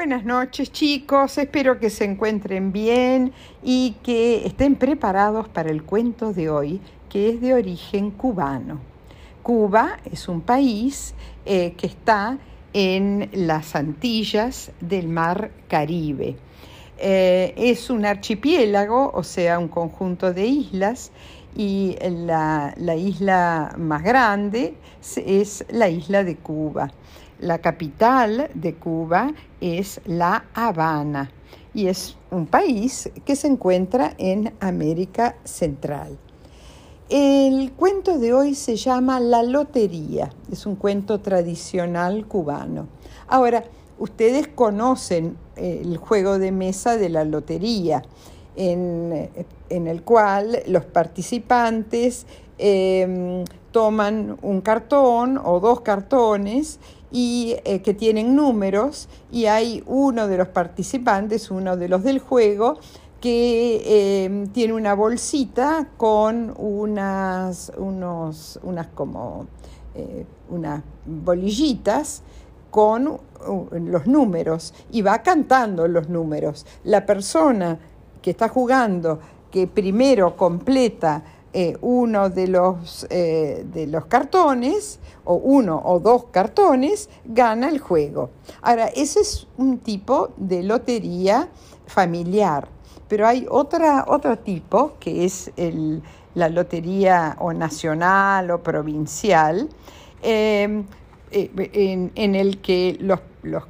Buenas noches chicos, espero que se encuentren bien y que estén preparados para el cuento de hoy, que es de origen cubano. Cuba es un país eh, que está en las Antillas del Mar Caribe. Eh, es un archipiélago, o sea, un conjunto de islas, y la, la isla más grande es la isla de Cuba. La capital de Cuba es La Habana y es un país que se encuentra en América Central. El cuento de hoy se llama La Lotería, es un cuento tradicional cubano. Ahora, ustedes conocen eh, el juego de mesa de la lotería, en, el cual los participantes em, toman un cartón o dos cartones y eh, que tienen números y hay uno de los participantes, uno de los del juego, que em, tiene una bolsita con unas, unos, unas como eh, unas bolillitas con los números y va cantando los números. La persona que está jugando, que primero completa eh, uno de los, eh, de los cartones, o uno o dos cartones, gana el juego. Ahora, ese es un tipo de lotería familiar pero hay otra, otro tipo que es la lotería o nacional o provincial, eh, en, el que los,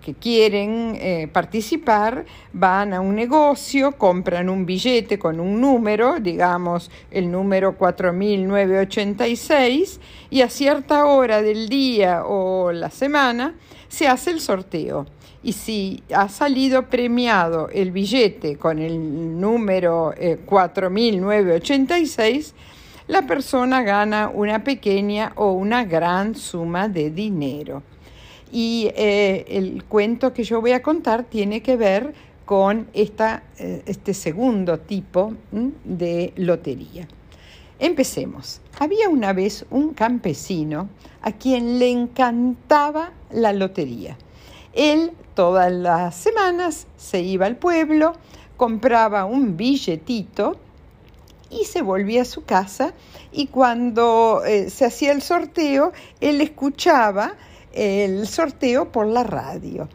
que quieren eh, participar van a un negocio, compran un billete con un número, digamos el número 4986, y a cierta hora del día o la semana se hace el sorteo y si ha salido premiado el billete con el número 4986, eh, la persona gana una pequeña o una gran suma de dinero. Y eh, el cuento que yo voy a contar tiene que ver con esta, eh, este segundo tipo de lotería. Empecemos. Había una vez un campesino a quien le encantaba la lotería. Él todas las semanas se iba al pueblo, compraba un billetito y se volvía a su casa y cuando eh, se hacía el sorteo, él escuchaba el sorteo por la radio.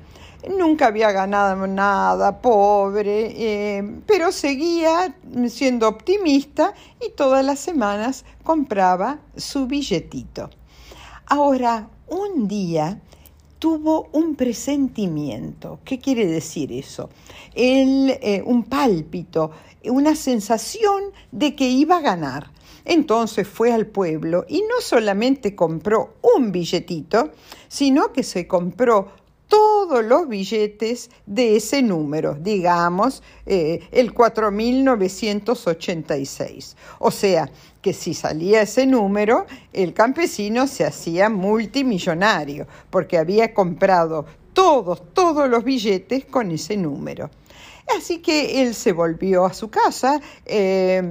Nunca había ganado nada, pobre, eh, pero seguía siendo optimista y todas las semanas compraba su billetito. Ahora, un día tuvo un presentimiento. ¿Qué quiere decir eso? Eh, un pálpito, una sensación de que iba a ganar. Entonces fue al pueblo y no solamente compró un billetito, sino que se compró todos los billetes de ese número, digamos eh, el 4986. O sea, que si salía ese número, el campesino se hacía multimillonario, porque había comprado todos, todos los billetes con ese número. Así que él se volvió a su casa, eh,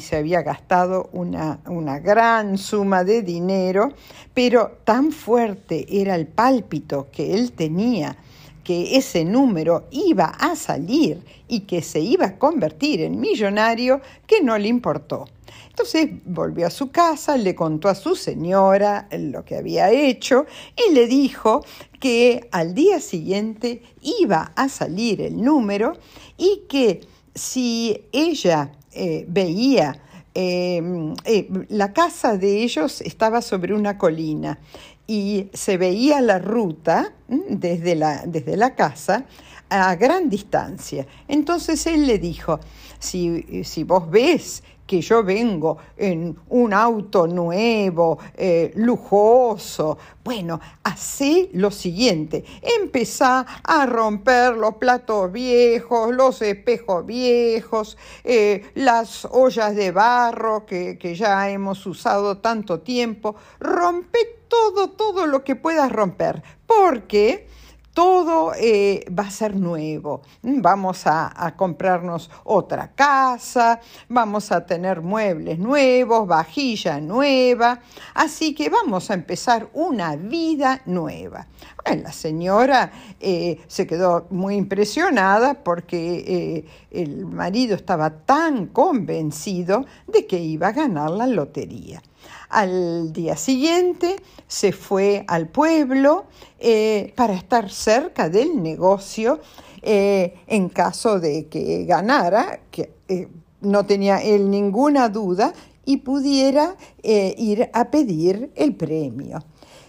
se había gastado una, una gran suma de dinero, pero tan fuerte era el pálpito que él tenía que ese número iba a salir y que se iba a convertir en millonario que no le importó. Entonces volvió a su casa, le contó a su señora lo que había hecho y le dijo que al día siguiente iba a salir el número y que si ella eh, veía em, eh, la casa de ellos estaba sobre una colina y se veía la ruta desde la, desde la casa a gran distancia. Entonces él le dijo, si, si vos ves que yo vengo en un auto nuevo, eh, lujoso. Bueno, hacé lo siguiente, empezá a romper los platos viejos, los espejos viejos, eh, las ollas de barro que, que ya hemos usado tanto tiempo, rompe todo, todo lo que puedas romper, porque todo eh, va a ser nuevo. Vamos a, a, comprarnos otra casa, vamos a tener muebles nuevos, vajilla nueva, así que vamos a empezar una vida nueva. la señora eh, se quedó muy impresionada porque eh, el marido estaba tan convencido de que iba a ganar la lotería. Al día siguiente se fue al pueblo eh, para estar cerca del negocio eh, en caso de que ganara, que eh, no tenía él ninguna duda, y pudiera ir a pedir el premio.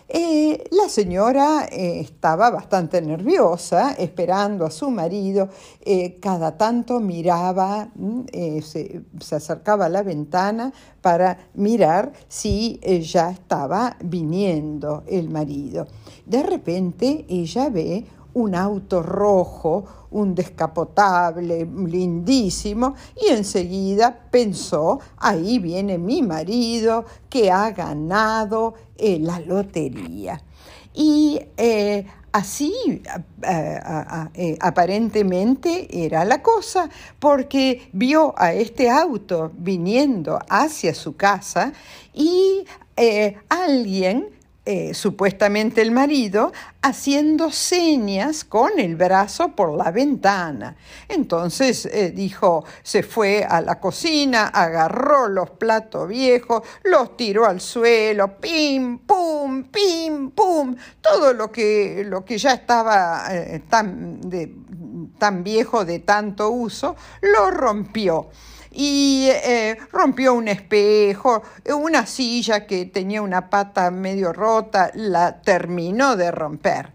Eh, la señora eh, estaba bastante nerviosa, esperando a su marido. Eh, cada tanto miraba, mm, se, se, acercaba a la ventana para mirar si ya estaba viniendo el marido. De repente ella ve un auto rojo, un descapotable lindísimo, y enseguida pensó, ahí viene mi marido que ha ganado eh, la lotería. Y eh, así eh, aparentemente era la cosa, porque vio a este auto viniendo hacia su casa y alguien eh, supuestamente el marido, haciendo señas con el brazo por la ventana. Entonces eh, dijo, se fue a la cocina, agarró los platos viejos, los tiró al suelo, pim, pum, pim, pum, todo lo que, lo que ya estaba eh, tan, tan viejo de tanto uso, lo rompió y eh, rompió un espejo, una silla que tenía una pata medio rota, la terminó de romper.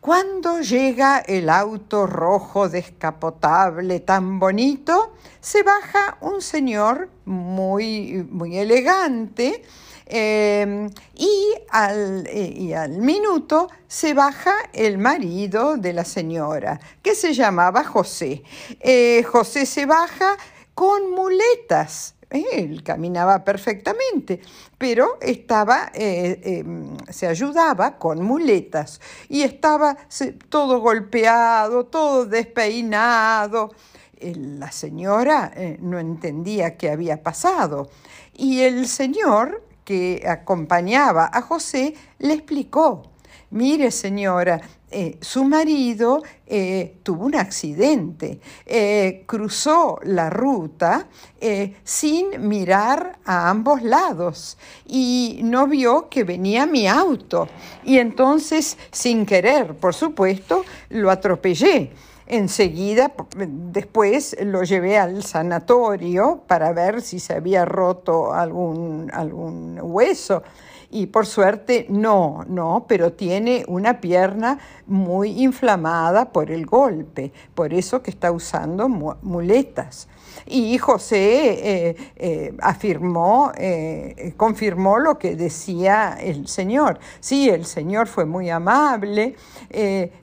Cuando llega el auto rojo descapotable tan bonito, se baja un señor muy, muy elegante em, y, al, eh, y, al, minuto se baja el marido de la señora, que se llamaba José. Eh, José se baja con muletas. Él caminaba perfectamente, pero estaba, eh, em, se ayudaba con muletas y estaba todo golpeado, todo despeinado. La señora eh, no entendía qué había pasado y el señor que acompañaba a José le explicó mire señora, eh, su marido eh, tuvo un accidente, eh, cruzó la ruta sin mirar a ambos lados. Y no vio que venía mi auto. Y entonces sin querer, por supuesto, lo atropellé. Enseguida, después lo llevé al sanatorio para ver si se había roto algún, algún hueso y por suerte no, no, pero tiene una pierna muy inflamada por el golpe, por eso que está usando muletas. Y José eh, eh, afirmó, eh, confirmó lo que decía el Señor. Sí, el Señor fue muy amable,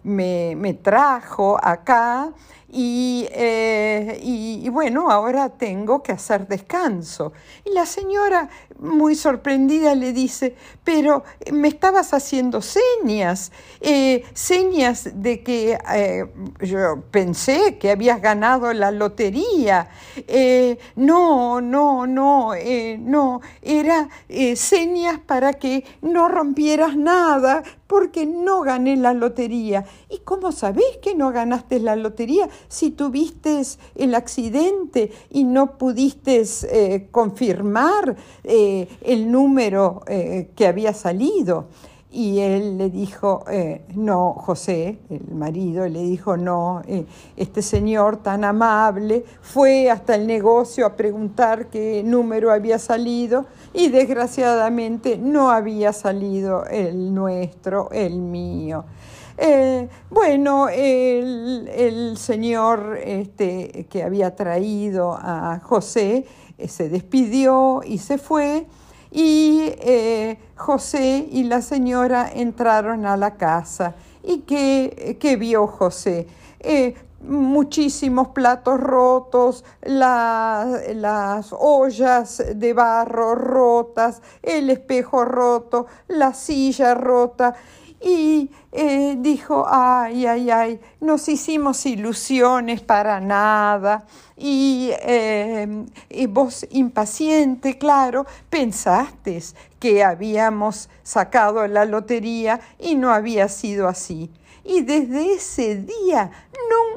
me, me trajo acá eh, y, bueno, ahora tengo que hacer descanso. Y la señora, muy sorprendida, le dice, pero me estabas haciendo señas, eh, señas de que eh, yo pensé que habías ganado la lotería. no, no, no, no, era señas para que no rompieras nada, porque no gané la lotería. ¿Y cómo sabés que no ganaste la lotería si tuviste el accidente y no pudiste eh, confirmar eh, el número eh, que había salido? Y él le dijo, no, José, el marido, le dijo, no, este señor tan amable fue hasta el negocio a preguntar qué número había salido y desgraciadamente no había salido el nuestro, el mío. Eh, bueno, el, señor este, que había traído a José eh, se despidió y se fue y eh, José y la señora entraron a la casa. ¿Y qué, qué vio José? muchísimos platos rotos, las ollas de barro rotas, el espejo roto, la silla rota y eh, dijo, ay, ay, ay, nos hicimos ilusiones para nada. Y, y, vos, impaciente, claro, pensaste que habíamos sacado la lotería y no había sido así. Y desde ese día,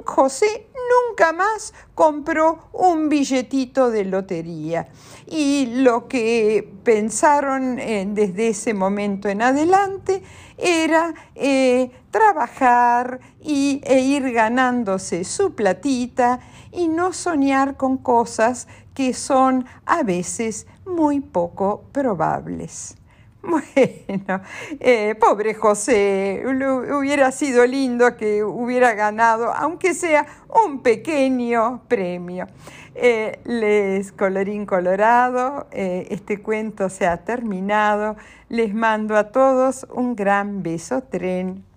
José nunca más compró un billetito de lotería. Y lo que pensaron eh, desde ese momento en adelante era eh, trabajar y, e ir ganándose su platita y no soñar con cosas que son a veces muy poco probables. Bueno, eh, pobre José, hubiera sido lindo que hubiera ganado, aunque sea un pequeño premio. Eh, les colorín colorado, eh, este cuento se ha terminado. Les mando a todos un gran beso tren.